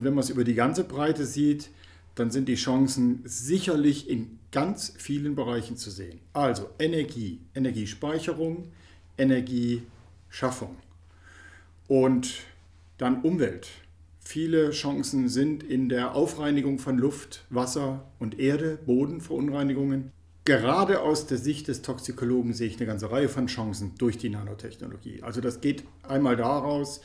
Wenn man es über die ganze Breite sieht, dann sind die Chancen sicherlich in ganz vielen Bereichen zu sehen. Also Energie, Energiespeicherung, Energieschaffung und dann Umwelt. Viele Chancen sind in der Aufreinigung von Luft, Wasser und Erde, Bodenverunreinigungen. Gerade aus der Sicht des Toxikologen sehe ich eine ganze Reihe von Chancen durch die Nanotechnologie. Also das geht einmal daraus,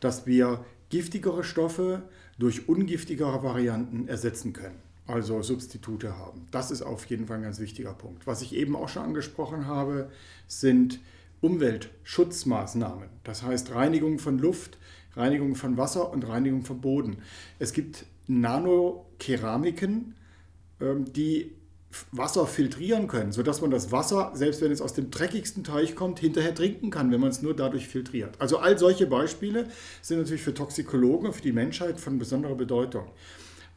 dass wir giftigere Stoffe durch ungiftigere Varianten ersetzen können, also Substitute haben. Das ist auf jeden Fall ein ganz wichtiger Punkt. Was ich eben auch schon angesprochen habe, sind Umweltschutzmaßnahmen, das heißt Reinigung von Luft, Reinigung von Wasser und Reinigung von Boden. Es gibt Nanokeramiken, ähm, die Wasser filtrieren können, sodass man das Wasser, selbst wenn es aus dem dreckigsten Teich kommt, hinterher trinken kann, wenn man es nur dadurch filtriert. Also all solche Beispiele sind natürlich für Toxikologen und für die Menschheit von besonderer Bedeutung.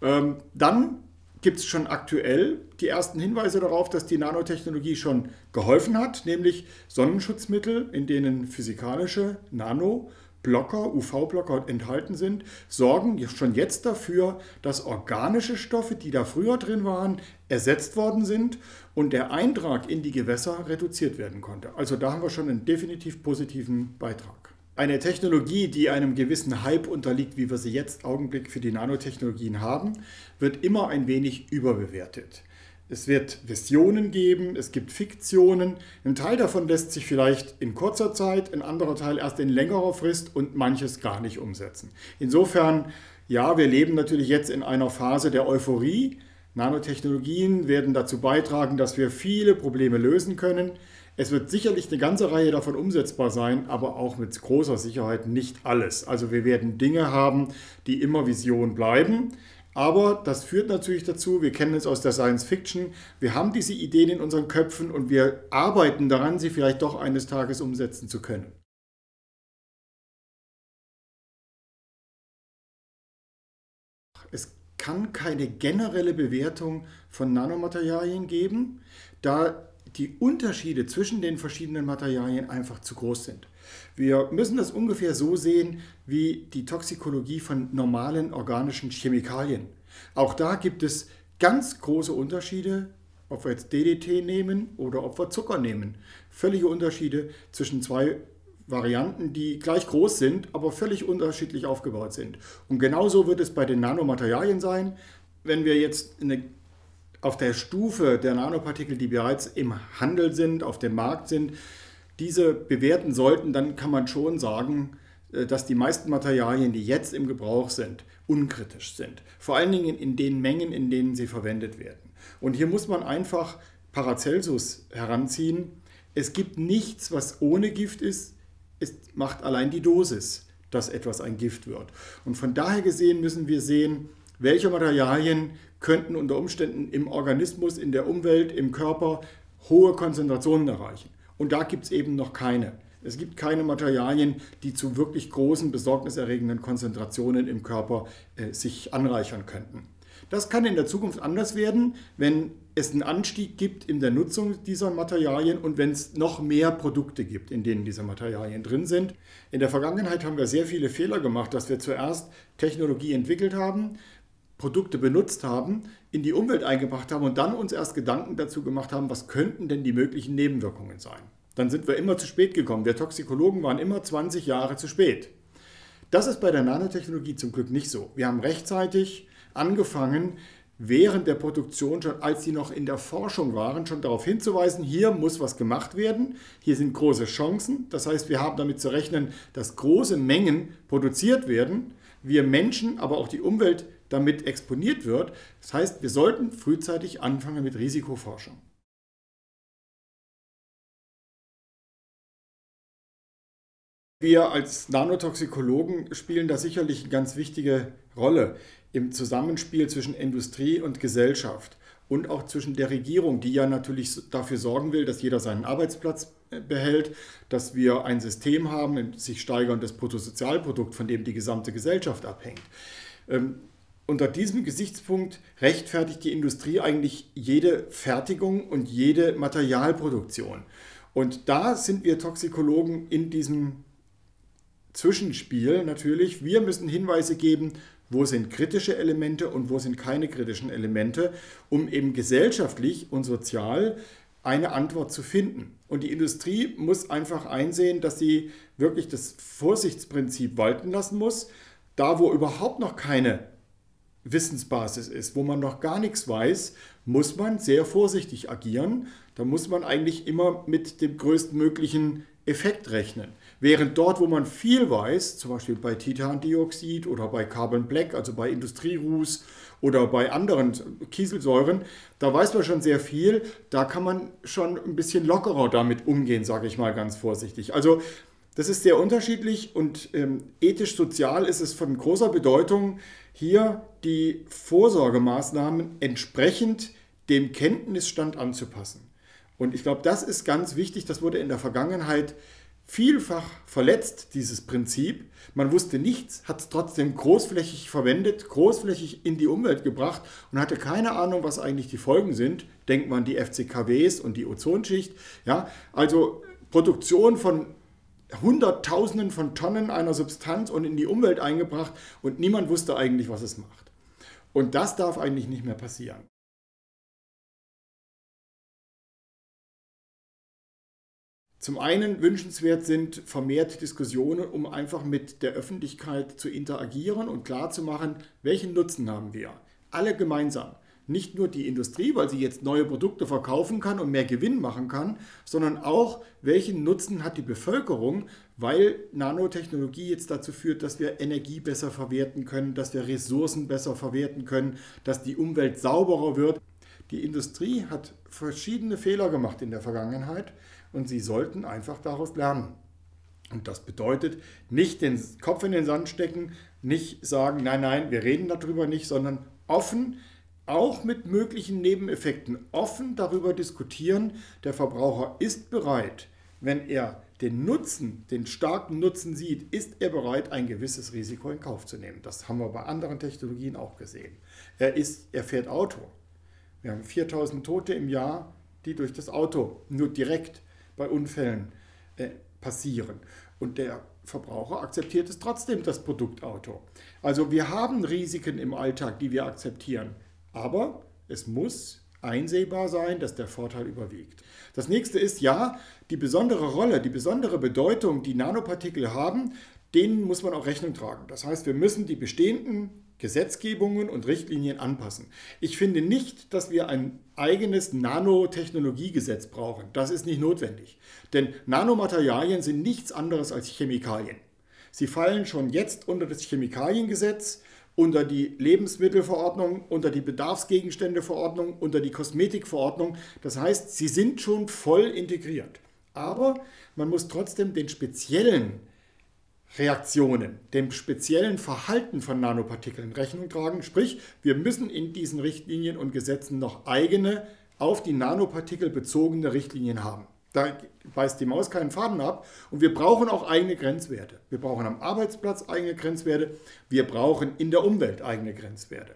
Ähm, dann gibt es schon aktuell die ersten Hinweise darauf, dass die Nanotechnologie schon geholfen hat, nämlich Sonnenschutzmittel, in denen physikalische Nano Blocker, UV-Blocker enthalten sind, sorgen schon jetzt dafür, dass organische Stoffe, die da früher drin waren, ersetzt worden sind und der Eintrag in die Gewässer reduziert werden konnte. Also da haben wir schon einen definitiv positiven Beitrag. Eine Technologie, die einem gewissen Hype unterliegt, wie wir sie jetzt Augenblick für die Nanotechnologien haben, wird immer ein wenig überbewertet. Es wird Visionen geben, es gibt Fiktionen. Ein Teil davon lässt sich vielleicht in kurzer Zeit, ein anderer Teil erst in längerer Frist und manches gar nicht umsetzen. Insofern, ja, wir leben natürlich jetzt in einer Phase der Euphorie. Nanotechnologien werden dazu beitragen, dass wir viele Probleme lösen können. Es wird sicherlich eine ganze Reihe davon umsetzbar sein, aber auch mit großer Sicherheit nicht alles. Also wir werden Dinge haben, die immer Vision bleiben. Aber das führt natürlich dazu, wir kennen es aus der Science Fiction, wir haben diese Ideen in unseren Köpfen und wir arbeiten daran, sie vielleicht doch eines Tages umsetzen zu können. Es kann keine generelle Bewertung von Nanomaterialien geben, da die Unterschiede zwischen den verschiedenen Materialien einfach zu groß sind. Wir müssen das ungefähr so sehen wie die Toxikologie von normalen organischen Chemikalien. Auch da gibt es ganz große Unterschiede, ob wir jetzt DDT nehmen oder ob wir Zucker nehmen. Völlige Unterschiede zwischen zwei Varianten, die gleich groß sind, aber völlig unterschiedlich aufgebaut sind. Und genauso wird es bei den Nanomaterialien sein. Wenn wir jetzt eine, auf der Stufe der Nanopartikel, die bereits im Handel sind, auf dem Markt sind, diese bewerten sollten, dann kann man schon sagen, äh, dass die meisten Materialien, die jetzt im Gebrauch sind, unkritisch sind. Vor allen Dingen in den Mengen, in denen sie verwendet werden. Und hier muss man einfach Paracelsus heranziehen. Es gibt nichts, was ohne Gift ist. Es macht allein die Dosis, dass etwas ein Gift wird. Und von daher gesehen müssen wir sehen, welche Materialien könnten unter Umständen im Organismus, in der Umwelt, im Körper hohe Konzentrationen erreichen. Und da gibt es eben noch keine. Es gibt keine Materialien, die zu wirklich großen, besorgniserregenden Konzentrationen im Körper äh, sich anreichern könnten. Das kann in der Zukunft anders werden, wenn es einen Anstieg gibt in der Nutzung dieser Materialien und wenn es noch mehr Produkte gibt, in denen diese Materialien drin sind. In der Vergangenheit haben wir sehr viele Fehler gemacht, dass wir zuerst Technologie entwickelt haben, Produkte benutzt haben, in die Umwelt eingebracht haben und dann uns erst Gedanken dazu gemacht haben, was könnten denn die möglichen Nebenwirkungen sein. Dann sind wir immer zu spät gekommen. Wir Toxikologen waren immer 20 Jahre zu spät. Das ist bei der Nanotechnologie zum Glück nicht so. Wir haben rechtzeitig angefangen, während der Produktion, schon als sie noch in der Forschung waren, schon darauf hinzuweisen, hier muss was gemacht werden, hier sind große Chancen. Das heißt, wir haben damit zu rechnen, dass große Mengen produziert werden, wir Menschen, aber auch die Umwelt damit exponiert wird. Das heißt, wir sollten frühzeitig anfangen mit Risikoforschung. Wir als Nanotoxikologen spielen da sicherlich eine ganz wichtige Rolle im Zusammenspiel zwischen Industrie und Gesellschaft und auch zwischen der Regierung, die ja natürlich dafür sorgen will, dass jeder seinen Arbeitsplatz äh, behält, dass wir ein System haben, ein sich steigerndes Bruttosozialprodukt, von dem die gesamte Gesellschaft abhängt. Unter diesem Gesichtspunkt rechtfertigt die Industrie eigentlich jede Fertigung und jede Materialproduktion. Und da sind wir Toxikologen in diesem Zwischenspiel natürlich. Wir müssen Hinweise geben, wo sind kritische Elemente und wo sind keine kritischen Elemente, um eben gesellschaftlich und sozial eine Antwort zu finden. Und die Industrie muss einfach einsehen, dass sie wirklich das Vorsichtsprinzip walten lassen muss. Da, wo überhaupt noch keine Wissensbasis ist, wo man noch gar nichts weiß, muss man sehr vorsichtig agieren. Da muss man eigentlich immer mit dem größtmöglichen Effekt rechnen. Während dort, wo man viel weiß, zum Beispiel bei Titandioxid oder bei Carbon Black, also bei Industrieruß oder bei anderen Kieselsäuren, da weiß man schon sehr viel. Da kann man schon ein bisschen lockerer damit umgehen, sage ich mal ganz vorsichtig. Also das ist sehr unterschiedlich und ähm, ethisch-sozial ist es von großer Bedeutung, hier die Vorsorgemaßnahmen entsprechend dem Kenntnisstand anzupassen. Und ich glaube, das ist ganz wichtig. Das wurde in der Vergangenheit vielfach verletzt, dieses Prinzip. Man wusste nichts, hat es trotzdem großflächig verwendet, großflächig in die Umwelt gebracht und hatte keine Ahnung, was eigentlich die Folgen sind. Denkt man an die FCKWs und die Ozonschicht. Ja, also Produktion von Hunderttausenden von Tonnen einer Substanz und in die Umwelt eingebracht und niemand wusste eigentlich, was es macht. Und das darf eigentlich nicht mehr passieren. Zum einen wünschenswert sind vermehrt Diskussionen, um einfach mit der Öffentlichkeit zu interagieren und klarzumachen, welchen Nutzen haben wir. Alle gemeinsam. Nicht nur die Industrie, weil sie jetzt neue Produkte verkaufen kann und mehr Gewinn machen kann, sondern auch, welchen Nutzen hat die Bevölkerung, weil Nanotechnologie jetzt dazu führt, dass wir Energie besser verwerten können, dass wir Ressourcen besser verwerten können, dass die Umwelt sauberer wird. Die Industrie hat verschiedene Fehler gemacht in der Vergangenheit und sie sollten einfach daraus lernen. Und das bedeutet nicht den Kopf in den Sand stecken, nicht sagen, nein, nein, wir reden darüber nicht, sondern offen, auch mit möglichen Nebeneffekten, offen darüber diskutieren. Der Verbraucher ist bereit, wenn er den Nutzen, den starken Nutzen sieht, ist er bereit, ein gewisses Risiko in Kauf zu nehmen. Das haben wir bei anderen Technologien auch gesehen. Er, ist, er fährt Auto. Wir haben 4000 Tote im Jahr, die durch das Auto nur direkt bei Unfällen äh, passieren. Und der Verbraucher akzeptiert es trotzdem, das Produktauto. Also wir haben Risiken im Alltag, die wir akzeptieren. Aber es muss einsehbar sein, dass der Vorteil überwiegt. Das nächste ist, ja, die besondere Rolle, die besondere Bedeutung, die Nanopartikel haben, denen muss man auch Rechnung tragen. Das heißt, wir müssen die bestehenden Gesetzgebungen und Richtlinien anpassen. Ich finde nicht, dass wir ein eigenes Nanotechnologiegesetz brauchen. Das ist nicht notwendig. Denn Nanomaterialien sind nichts anderes als Chemikalien. Sie fallen schon jetzt unter das Chemikaliengesetz, unter die Lebensmittelverordnung, unter die Bedarfsgegenständeverordnung, unter die Kosmetikverordnung. Das heißt, sie sind schon voll integriert. Aber man muss trotzdem den speziellen Reaktionen, dem speziellen Verhalten von Nanopartikeln Rechnung tragen. Sprich, wir müssen in diesen Richtlinien und Gesetzen noch eigene, auf die Nanopartikel bezogene Richtlinien haben. Da beißt die Maus keinen Faden ab. Und wir brauchen auch eigene Grenzwerte. Wir brauchen am Arbeitsplatz eigene Grenzwerte. Wir brauchen in der Umwelt eigene Grenzwerte.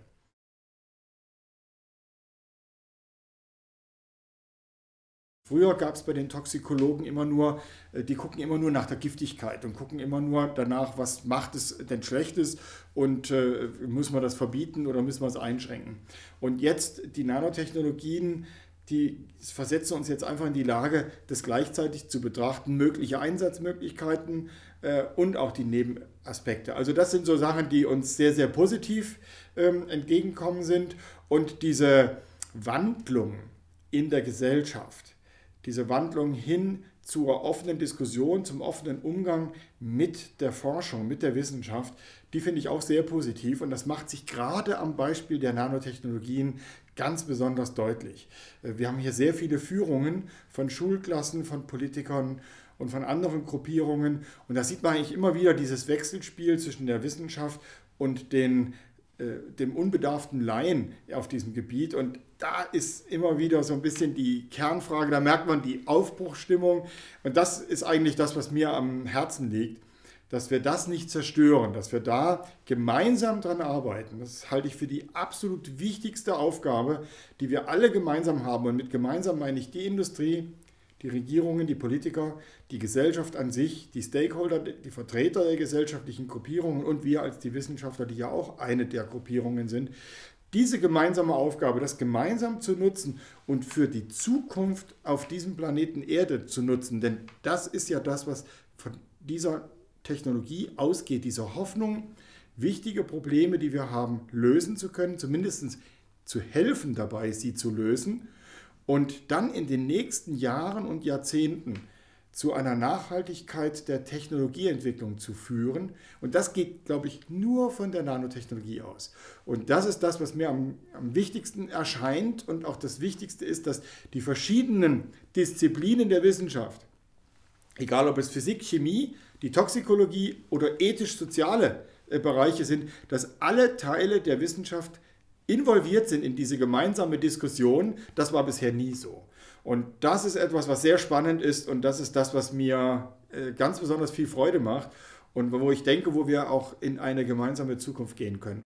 Früher gab es bei den Toxikologen immer nur, äh, die gucken immer nur nach der Giftigkeit und gucken immer nur danach, was macht es denn Schlechtes und äh, muss man das verbieten oder müssen wir es einschränken. Und jetzt die Nanotechnologien, die versetzen uns jetzt einfach in die Lage, das gleichzeitig zu betrachten, mögliche Einsatzmöglichkeiten äh, und auch die Nebenaspekte. Also das sind so Sachen, die uns sehr, sehr positiv ähm, entgegenkommen sind und diese Wandlung in der Gesellschaft, diese Wandlung hin zur offenen Diskussion, zum offenen Umgang mit der Forschung, mit der Wissenschaft, die finde ich auch sehr positiv und das macht sich gerade am Beispiel der Nanotechnologien ganz besonders deutlich. Äh, wir haben hier sehr viele Führungen von Schulklassen, von Politikern und von anderen Gruppierungen und da sieht man eigentlich immer wieder dieses Wechselspiel zwischen der Wissenschaft und den dem unbedarften Laien auf diesem Gebiet. Und da ist immer wieder so ein bisschen die Kernfrage, da merkt man die Aufbruchstimmung. Und das ist eigentlich das, was mir am Herzen liegt, dass wir das nicht zerstören, dass wir da gemeinsam dran arbeiten. Das halte ich für die absolut wichtigste Aufgabe, die wir alle gemeinsam haben. Und mit gemeinsam meine ich die Industrie, die Regierungen, die Politiker, die Gesellschaft an sich, die Stakeholder, die Vertreter der gesellschaftlichen Gruppierungen und wir als die Wissenschaftler, die ja auch eine der Gruppierungen sind, diese gemeinsame Aufgabe, das gemeinsam zu nutzen und für die Zukunft auf diesem Planeten Erde zu nutzen, denn das ist ja das, was von dieser Technologie ausgeht, diese Hoffnung, wichtige Probleme, die wir haben, lösen zu können, zumindest zu helfen dabei, sie zu lösen und dann in den nächsten Jahren und Jahrzehnten zu einer Nachhaltigkeit der Technologieentwicklung zu führen. Und das geht, glaube ich, nur von der Nanotechnologie aus. Und das ist das, was mir am, am, wichtigsten erscheint und auch das Wichtigste ist, dass die verschiedenen Disziplinen der Wissenschaft, egal ob es Physik, Chemie, die Toxikologie oder ethisch-soziale äh, Bereiche sind, dass alle Teile der Wissenschaft involviert sind in diese gemeinsame Diskussion. Das war bisher nie so. Und das ist etwas, was sehr spannend ist und das ist das, was mir äh, ganz besonders viel Freude macht und wo ich denke, wo wir auch in eine gemeinsame Zukunft gehen können.